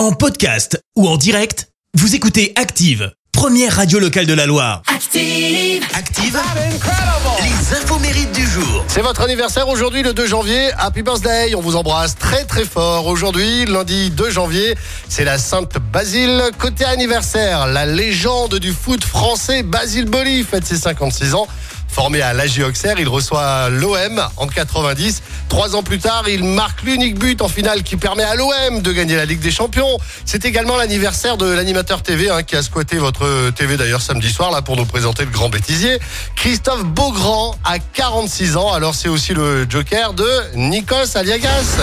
En podcast ou en direct, vous écoutez Active, première radio locale de la Loire. Active. Active, les infos mérites du jour. C'est votre anniversaire aujourd'hui, le 2 janvier. Happy birthday, on vous embrasse très très fort. Aujourd'hui, lundi 2 janvier, c'est la Sainte Basile. Côté anniversaire, la légende du foot français, Basile Boli, fête ses 56 ans. Formé à l'AG Auxerre, il reçoit l'OM en 90. Trois ans plus tard, il marque l'unique but en finale qui permet à l'OM de gagner la Ligue des Champions. C'est également l'anniversaire de l'animateur TV hein, qui a squatté votre TV d'ailleurs samedi soir là pour nous présenter le grand bêtisier. Christophe Beaugrand a 46 ans. Alors c'est aussi le joker de Nikos Aliagas.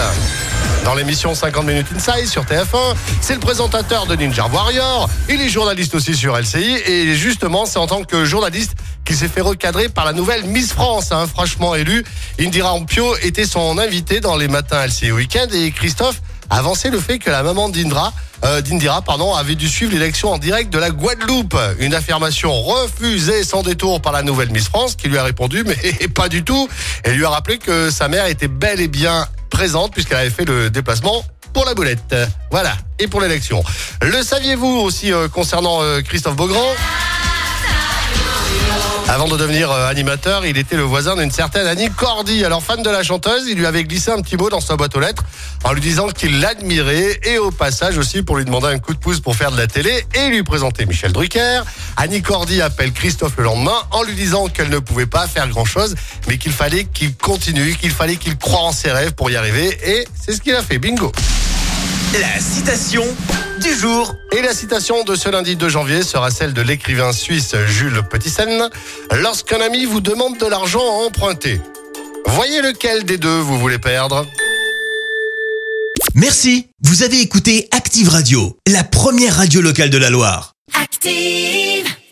Dans l'émission 50 minutes inside sur TF1, c'est le présentateur de Ninja Warrior. Il est journaliste aussi sur LCI et justement, c'est en tant que journaliste qu'il s'est fait recadrer par la nouvelle Miss France, hein, franchement élue. Indira Ampio était son invité dans les matins LCI Weekend et Christophe a avancé le fait que la maman d'Indra euh, d'Indira pardon, avait dû suivre l'élection en direct de la Guadeloupe. Une affirmation refusée sans détour par la nouvelle Miss France qui lui a répondu mais pas du tout. Elle lui a rappelé que sa mère était bel et bien présente puisqu'elle avait fait le déplacement pour la boulette. Voilà, et pour l'élection. Le saviez-vous aussi euh, concernant euh, Christophe Beaugrand? Avant de devenir euh, animateur, il était le voisin d'une certaine Annie Cordy. Alors fan de la chanteuse, il lui avait glissé un petit mot dans sa boîte aux lettres en lui disant qu'il l'admirait et au passage aussi pour lui demander un coup de pouce pour faire de la télé et lui présenter Michel Drucker. Annie Cordy appelle Christophe le lendemain en lui disant qu'elle ne pouvait pas faire grand chose, mais qu'il fallait qu'il continue, qu'il fallait qu'il croie en ses rêves pour y arriver et c'est ce qu'il a fait. Bingo. La citation du jour. Et la citation de ce lundi 2 janvier sera celle de l'écrivain suisse Jules Petitsen. Lorsqu'un ami vous demande de l'argent à emprunter, voyez lequel des deux vous voulez perdre. Merci, vous avez écouté Active Radio, la première radio locale de la Loire. Active.